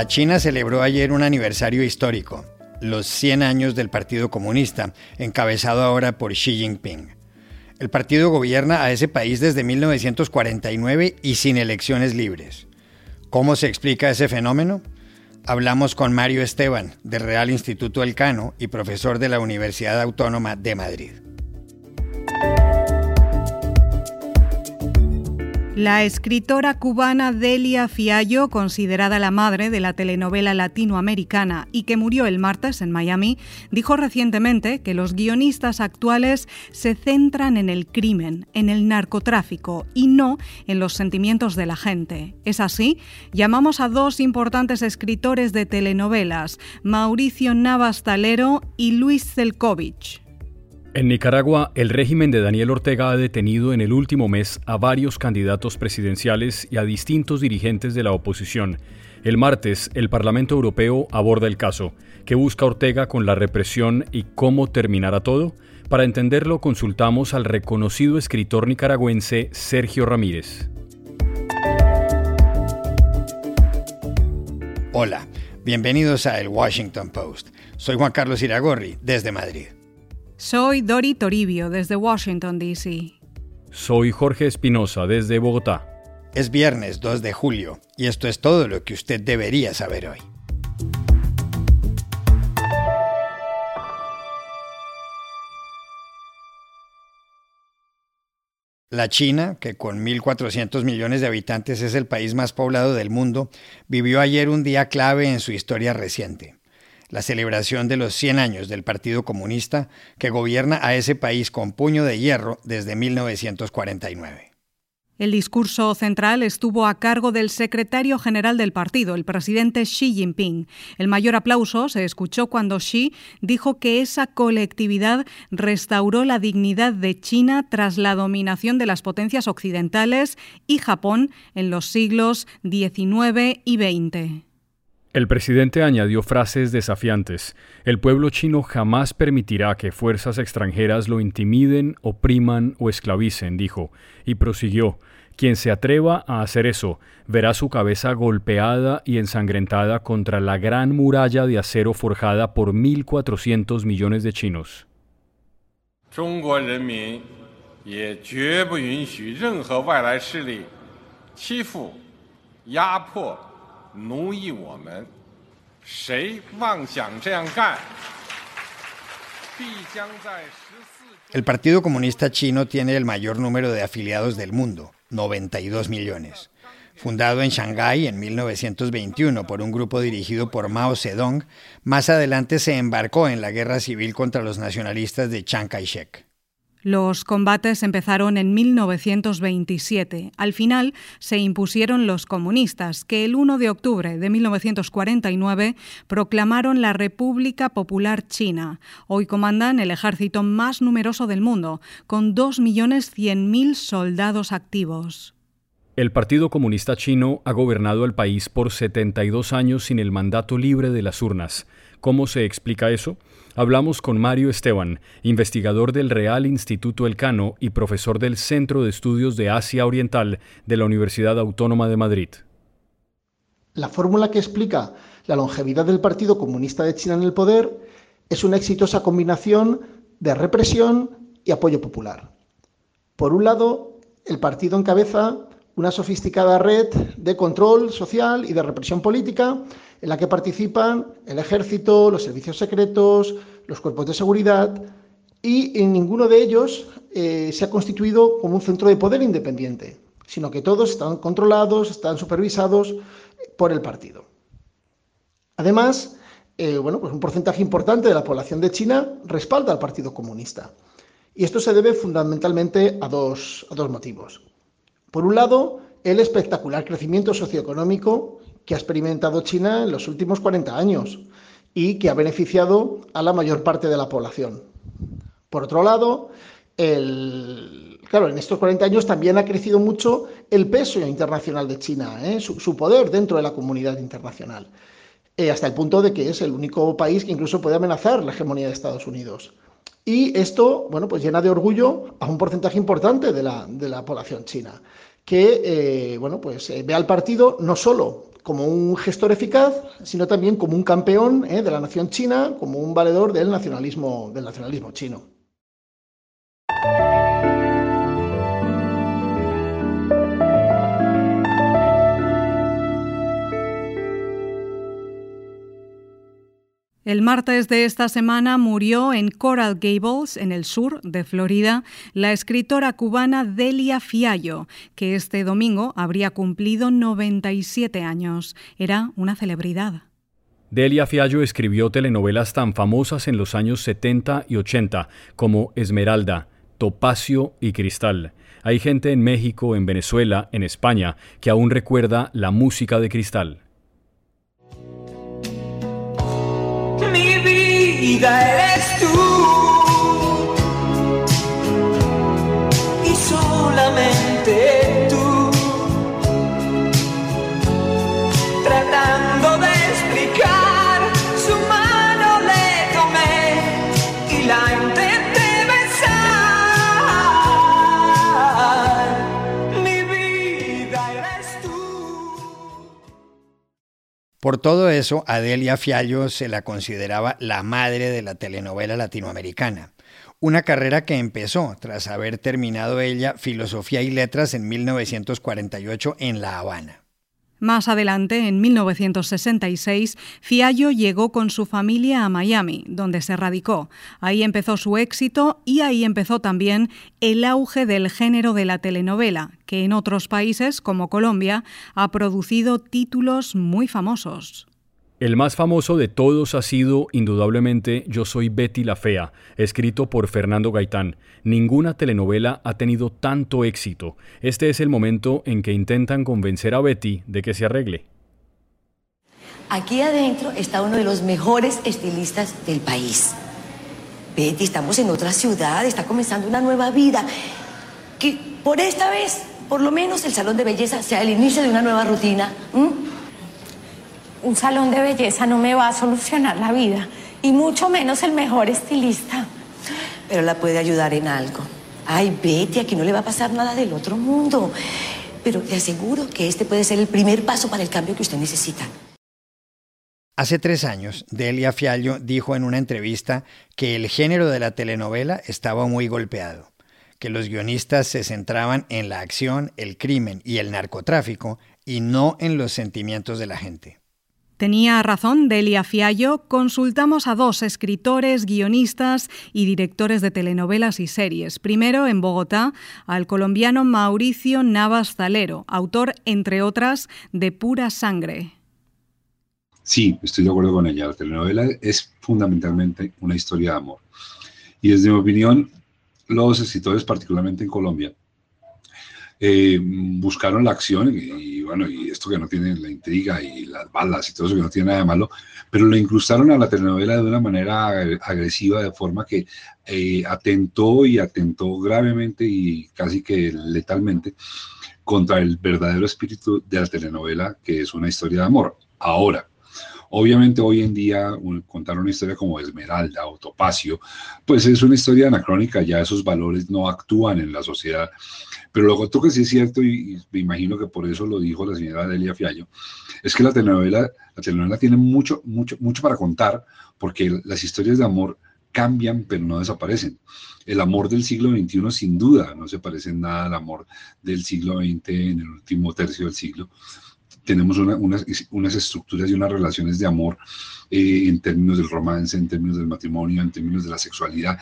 La China celebró ayer un aniversario histórico, los 100 años del Partido Comunista, encabezado ahora por Xi Jinping. El partido gobierna a ese país desde 1949 y sin elecciones libres. ¿Cómo se explica ese fenómeno? Hablamos con Mario Esteban, del Real Instituto Elcano y profesor de la Universidad Autónoma de Madrid. La escritora cubana Delia Fiallo, considerada la madre de la telenovela latinoamericana y que murió el martes en Miami, dijo recientemente que los guionistas actuales se centran en el crimen, en el narcotráfico y no en los sentimientos de la gente. Es así, llamamos a dos importantes escritores de telenovelas, Mauricio Navas Talero y Luis Zelkovich. En Nicaragua, el régimen de Daniel Ortega ha detenido en el último mes a varios candidatos presidenciales y a distintos dirigentes de la oposición. El martes, el Parlamento Europeo aborda el caso. ¿Qué busca Ortega con la represión y cómo terminará todo? Para entenderlo, consultamos al reconocido escritor nicaragüense Sergio Ramírez. Hola, bienvenidos a El Washington Post. Soy Juan Carlos Iragorri, desde Madrid. Soy Dori Toribio desde Washington, D.C. Soy Jorge Espinosa desde Bogotá. Es viernes 2 de julio y esto es todo lo que usted debería saber hoy. La China, que con 1.400 millones de habitantes es el país más poblado del mundo, vivió ayer un día clave en su historia reciente la celebración de los 100 años del Partido Comunista que gobierna a ese país con puño de hierro desde 1949. El discurso central estuvo a cargo del secretario general del partido, el presidente Xi Jinping. El mayor aplauso se escuchó cuando Xi dijo que esa colectividad restauró la dignidad de China tras la dominación de las potencias occidentales y Japón en los siglos XIX y XX. El presidente añadió frases desafiantes. El pueblo chino jamás permitirá que fuerzas extranjeras lo intimiden, opriman o esclavicen, dijo, y prosiguió. Quien se atreva a hacer eso verá su cabeza golpeada y ensangrentada contra la gran muralla de acero forjada por 1.400 millones de chinos. El Partido Comunista Chino tiene el mayor número de afiliados del mundo, 92 millones. Fundado en Shanghái en 1921 por un grupo dirigido por Mao Zedong, más adelante se embarcó en la guerra civil contra los nacionalistas de Chiang Kai-shek. Los combates empezaron en 1927. Al final se impusieron los comunistas, que el 1 de octubre de 1949 proclamaron la República Popular China. Hoy comandan el ejército más numeroso del mundo, con 2.100.000 soldados activos. El Partido Comunista Chino ha gobernado el país por 72 años sin el mandato libre de las urnas. ¿Cómo se explica eso? Hablamos con Mario Esteban, investigador del Real Instituto Elcano y profesor del Centro de Estudios de Asia Oriental de la Universidad Autónoma de Madrid. La fórmula que explica la longevidad del Partido Comunista de China en el poder es una exitosa combinación de represión y apoyo popular. Por un lado, el partido encabeza una sofisticada red de control social y de represión política en la que participan el ejército, los servicios secretos, los cuerpos de seguridad y en ninguno de ellos eh, se ha constituido como un centro de poder independiente, sino que todos están controlados, están supervisados por el partido. Además, eh, bueno, pues un porcentaje importante de la población de China respalda al Partido Comunista. Y esto se debe fundamentalmente a dos, a dos motivos. Por un lado, el espectacular crecimiento socioeconómico que ha experimentado China en los últimos 40 años y que ha beneficiado a la mayor parte de la población. Por otro lado, claro, en estos 40 años también ha crecido mucho el peso internacional de China, ¿eh? su, poder dentro de la comunidad internacional, eh, hasta el punto de que es el único país que incluso puede amenazar la hegemonía de Estados Unidos. Y esto, bueno, pues llena de orgullo a un porcentaje importante de la, de la población china que eh, bueno, pues, eh, ve al partido no solo como un gestor eficaz, sino también como un campeón ¿eh? de la nación china, como un valedor del nacionalismo, del nacionalismo chino. El martes de esta semana murió en Coral Gables, en el sur de Florida, la escritora cubana Delia Fiallo, que este domingo habría cumplido 97 años. Era una celebridad. Delia Fiallo escribió telenovelas tan famosas en los años 70 y 80 como Esmeralda, Topacio y Cristal. Hay gente en México, en Venezuela, en España, que aún recuerda la música de Cristal. Vida eres tú. Por todo eso, Adelia Fiallo se la consideraba la madre de la telenovela latinoamericana. Una carrera que empezó tras haber terminado ella Filosofía y Letras en 1948 en La Habana. Más adelante, en 1966, Fiallo llegó con su familia a Miami, donde se radicó. Ahí empezó su éxito y ahí empezó también el auge del género de la telenovela, que en otros países, como Colombia, ha producido títulos muy famosos. El más famoso de todos ha sido, indudablemente, Yo soy Betty la Fea, escrito por Fernando Gaitán. Ninguna telenovela ha tenido tanto éxito. Este es el momento en que intentan convencer a Betty de que se arregle. Aquí adentro está uno de los mejores estilistas del país. Betty, estamos en otra ciudad, está comenzando una nueva vida. Que por esta vez, por lo menos, el salón de belleza sea el inicio de una nueva rutina. Un salón de belleza no me va a solucionar la vida, y mucho menos el mejor estilista. Pero la puede ayudar en algo. Ay, Betty, aquí no le va a pasar nada del otro mundo. Pero te aseguro que este puede ser el primer paso para el cambio que usted necesita. Hace tres años, Delia Fiallo dijo en una entrevista que el género de la telenovela estaba muy golpeado, que los guionistas se centraban en la acción, el crimen y el narcotráfico y no en los sentimientos de la gente. Tenía razón Delia Fiallo, consultamos a dos escritores, guionistas y directores de telenovelas y series. Primero, en Bogotá, al colombiano Mauricio Navas Zalero, autor, entre otras, de Pura Sangre. Sí, estoy de acuerdo con ella. La telenovela es fundamentalmente una historia de amor. Y desde mi opinión, los escritores, particularmente en Colombia, eh, buscaron la acción y, bueno, y esto que no tiene la intriga y las balas y todo eso que no tiene nada de malo, pero lo incrustaron a la telenovela de una manera agresiva, de forma que eh, atentó y atentó gravemente y casi que letalmente contra el verdadero espíritu de la telenovela, que es una historia de amor. Ahora, Obviamente hoy en día contar una historia como Esmeralda o Topacio, pues es una historia anacrónica, ya esos valores no actúan en la sociedad. Pero lo otro que sí es cierto, y, me imagino que por eso lo dijo la señora Delia Fiallo, es que la telenovela, la telenovela tiene mucho, mucho, mucho para contar, porque las historias de amor cambian pero no desaparecen. El amor del siglo XXI sin duda no se parece en nada al amor del siglo XX en el último tercio del siglo tenemos unas, estructuras y unas relaciones de amor eh, en términos del romance, en términos del matrimonio, en términos de la sexualidad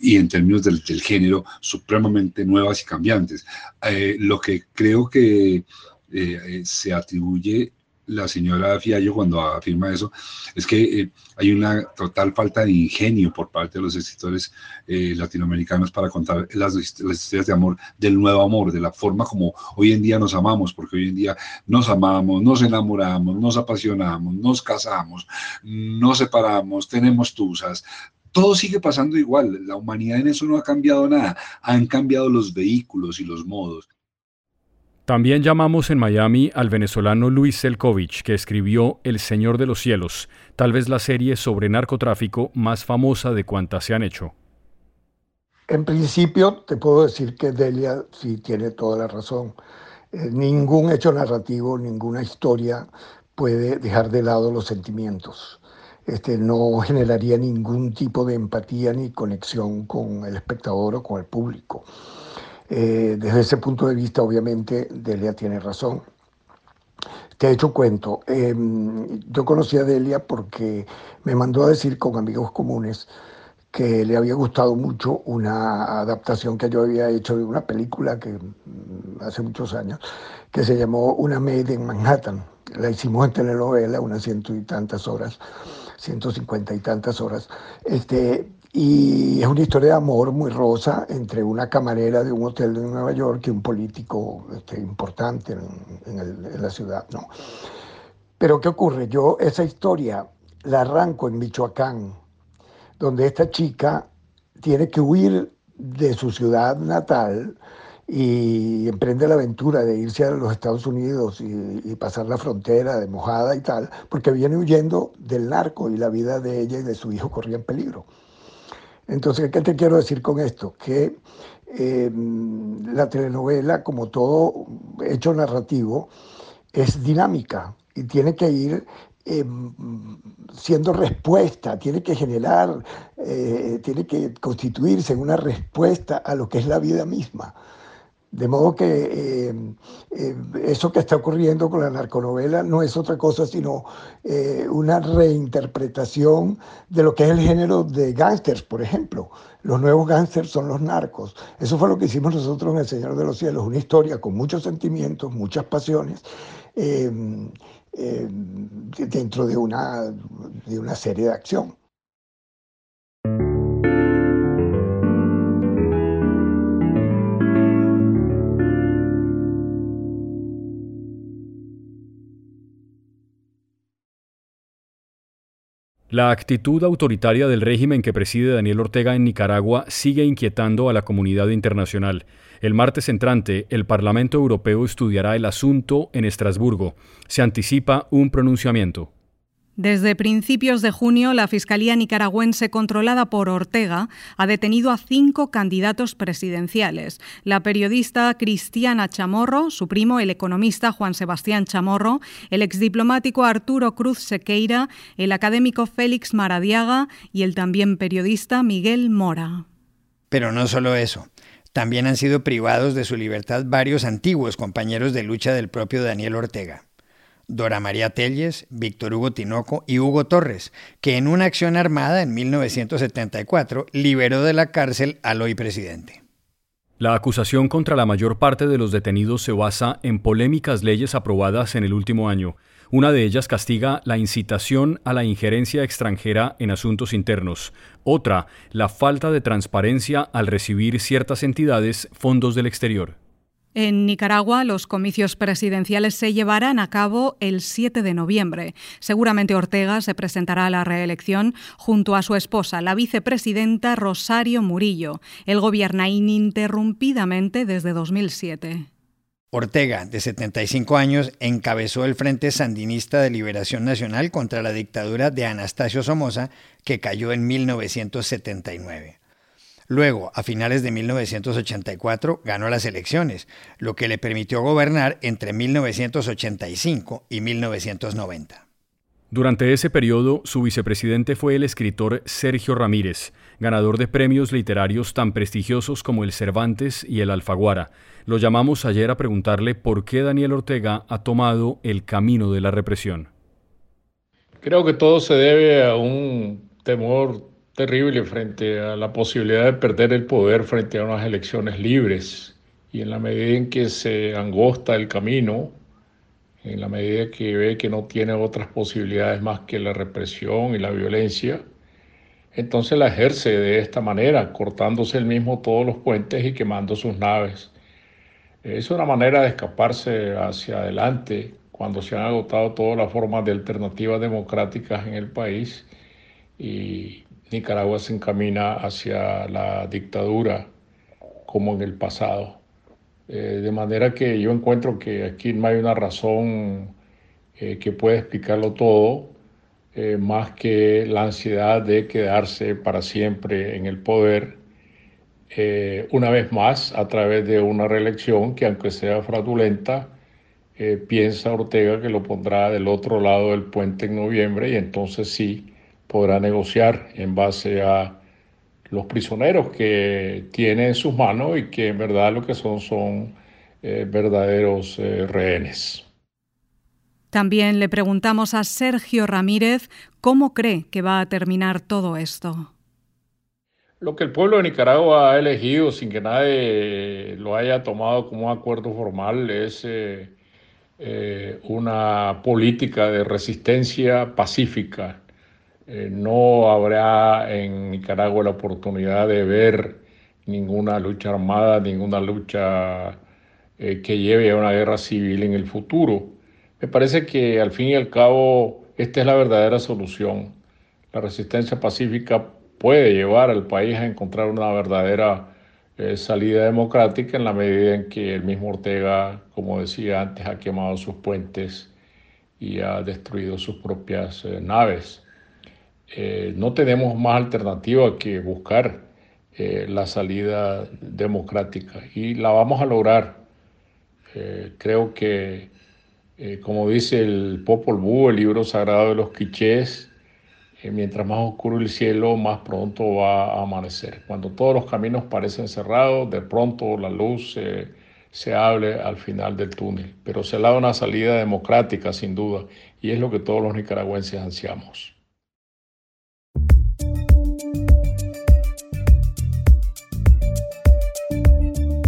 y en términos del, género supremamente nuevas y cambiantes. Eh, lo que creo que eh, se atribuye la señora Fiallo cuando afirma eso es que eh, hay una total falta de ingenio por parte de los escritores eh, latinoamericanos para contar las, historias de amor, del nuevo amor, de la forma como hoy en día nos amamos, porque hoy en día nos amamos, nos enamoramos, nos apasionamos, nos casamos, nos separamos, tenemos tusas, todo sigue pasando igual, la humanidad en eso no ha cambiado nada, han cambiado los vehículos y los modos. También llamamos en Miami al venezolano Luis Selkovich, que escribió El Señor de los Cielos, tal vez la serie sobre narcotráfico más famosa de cuantas se han hecho. En principio, te puedo decir que Delia sí tiene toda la razón. Eh, ningún hecho narrativo, ninguna historia puede dejar de lado los sentimientos. Este, no generaría ningún tipo de empatía ni conexión con el espectador o con el público. Eh, desde ese punto de vista, obviamente, Delia tiene razón. Te he hecho cuento. Em, yo conocí a Delia porque me mandó a decir con amigos comunes que le había gustado mucho una adaptación que yo había hecho de una película que mm, hace muchos años, que se llamó Una Maid en Manhattan. La hicimos en telenovela, unas ciento y tantas horas, ciento cincuenta y tantas horas. Este, y es una historia de amor muy rosa entre una camarera de un hotel de Nueva York y un político este, importante en, la ciudad. ¿no? Pero ¿qué ocurre? Yo esa historia la arranco en Michoacán, donde esta chica tiene que huir de su ciudad natal y emprende la aventura de irse a los Estados Unidos y, y, pasar la frontera de mojada y tal, porque viene huyendo del narco y la vida de ella y de su hijo corría en peligro. Entonces, ¿qué te quiero decir con esto? Que eh, la telenovela, como todo hecho narrativo, es dinámica y tiene que ir eh, siendo respuesta, tiene que generar, eh, tiene que constituirse en una respuesta a lo que es la vida misma. De modo que eh, eh, eso que está ocurriendo con la narconovela no es otra cosa sino eh, una reinterpretación de lo que es el género de gángsters, por ejemplo. Los nuevos gángsters son los narcos. Eso fue lo que hicimos nosotros en El Señor de los Cielos, una historia con muchos sentimientos, muchas pasiones, dentro de una, de una serie de acción. La actitud autoritaria del régimen que preside Daniel Ortega en Nicaragua sigue inquietando a la comunidad internacional. El martes entrante, el Parlamento Europeo estudiará el asunto en Estrasburgo. Se anticipa un pronunciamiento. Desde principios de junio, la Fiscalía nicaragüense controlada por Ortega ha detenido a cinco candidatos presidenciales. La periodista Cristiana Chamorro, su primo, el economista Juan Sebastián Chamorro, el exdiplomático Arturo Cruz Sequeira, el académico Félix Maradiaga y el también periodista Miguel Mora. Pero no solo eso. También han sido privados de su libertad varios antiguos compañeros de lucha del propio Daniel Ortega. Dora María Telles, Víctor Hugo Tinoco y Hugo Torres, que en una acción armada en 1974 liberó de la cárcel al hoy presidente. La acusación contra la mayor parte de los detenidos se basa en polémicas leyes aprobadas en el último año. Una de ellas castiga la incitación a la injerencia extranjera en asuntos internos. Otra, la falta de transparencia al recibir ciertas entidades fondos del exterior. En Nicaragua, los comicios presidenciales se llevarán a cabo el 7 de noviembre. Seguramente Ortega se presentará a la reelección junto a su esposa, la vicepresidenta Rosario Murillo. Él gobierna ininterrumpidamente desde 2007. Ortega, de 75 años, encabezó el Frente Sandinista de Liberación Nacional contra la dictadura de Anastasio Somoza, que cayó en 1979. Luego, a finales de 1984, ganó las elecciones, lo que le permitió gobernar entre 1985 y 1990. Durante ese periodo, su vicepresidente fue el escritor Sergio Ramírez, ganador de premios literarios tan prestigiosos como el Cervantes y el Alfaguara. Lo llamamos ayer a preguntarle por qué Daniel Ortega ha tomado el camino de la represión. Creo que todo se debe a un temor terrible frente a la posibilidad de perder el poder frente a unas elecciones libres. Y en la medida en que se angosta el camino, en la medida que ve que no tiene otras posibilidades más que la represión y la violencia, entonces la ejerce de esta manera, cortándose el mismo todos los puentes y quemando sus naves. Es una manera de escaparse hacia adelante cuando se han agotado todas las formas de alternativas democráticas en el país y Nicaragua se encamina hacia la dictadura como en el pasado. Eh, de manera que yo encuentro que aquí no hay una razón eh, que pueda explicarlo todo, eh, más que la ansiedad de quedarse para siempre en el poder, una vez más a través de una reelección que aunque sea fraudulenta, piensa Ortega que lo pondrá del otro lado del puente en noviembre y entonces sí podrá negociar en base a los prisioneros que tiene en sus manos y que en verdad lo que son son eh, verdaderos eh, rehenes. También le preguntamos a Sergio Ramírez cómo cree que va a terminar todo esto. Lo que el pueblo de Nicaragua ha elegido sin que nadie lo haya tomado como un acuerdo formal es eh, una política de resistencia pacífica. No habrá en Nicaragua la oportunidad de ver ninguna lucha armada, ninguna lucha eh, que lleve a una guerra civil en el futuro. Me parece que al fin y al cabo esta es la verdadera solución. La resistencia pacífica puede llevar al país a encontrar una verdadera eh, salida democrática en la medida en que el mismo Ortega, como decía antes, ha quemado sus puentes y ha destruido sus propias eh, naves. No tenemos más alternativa que buscar la salida democrática y la vamos a lograr eh, creo que, eh, como dice el Popol Vuh, el libro sagrado de los quichés, eh, mientras más oscuro el cielo, más pronto va a amanecer. Cuando todos los caminos parecen cerrados, de pronto la luz se abre al final del túnel. Pero se da una salida democrática, sin duda, y es lo que todos los nicaragüenses ansiamos.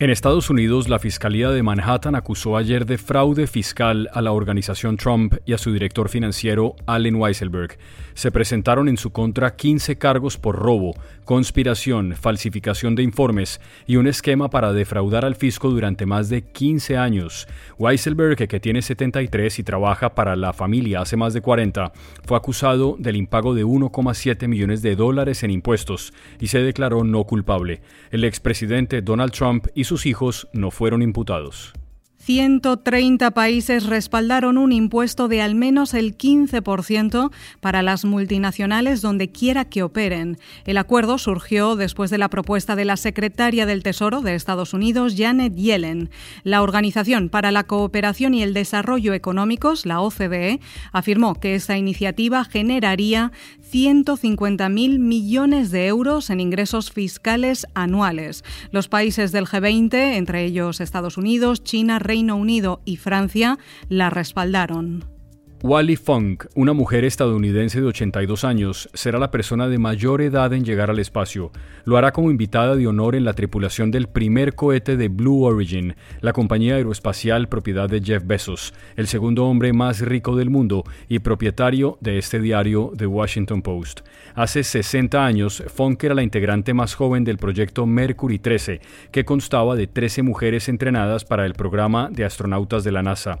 En Estados Unidos, la Fiscalía de Manhattan acusó ayer de fraude fiscal a la organización Trump y a su director financiero Allen Weisselberg. Se presentaron en su contra 15 cargos por robo, conspiración, falsificación de informes y un esquema para defraudar al fisco durante más de 15 años. Weisselberg, que tiene 73 y trabaja para la familia hace más de 40, fue acusado del impago de 1,7 millones de dólares en impuestos y se declaró no culpable. El expresidente Donald Trump y sus hijos no fueron imputados. 130 países respaldaron un impuesto de al menos el 15% para las multinacionales donde quiera que operen. El acuerdo surgió después de la propuesta de la secretaria del Tesoro de Estados Unidos, Janet Yellen. La Organización para la Cooperación y el Desarrollo Económicos, la OCDE, afirmó que esta iniciativa generaría 150.000 millones de euros en ingresos fiscales anuales. Los países del G20, entre ellos Estados Unidos, China, Reino Unido y Francia, la respaldaron. Wally Funk, una mujer estadounidense de 82 años, será la persona de mayor edad en llegar al espacio. Lo hará como invitada de honor en la tripulación del primer cohete de Blue Origin, la compañía aeroespacial propiedad de Jeff Bezos, el segundo hombre más rico del mundo y propietario de este diario The Washington Post. Hace 60 años, Funk era la integrante más joven del proyecto Mercury 13, que constaba de 13 mujeres entrenadas para el programa de astronautas de la NASA.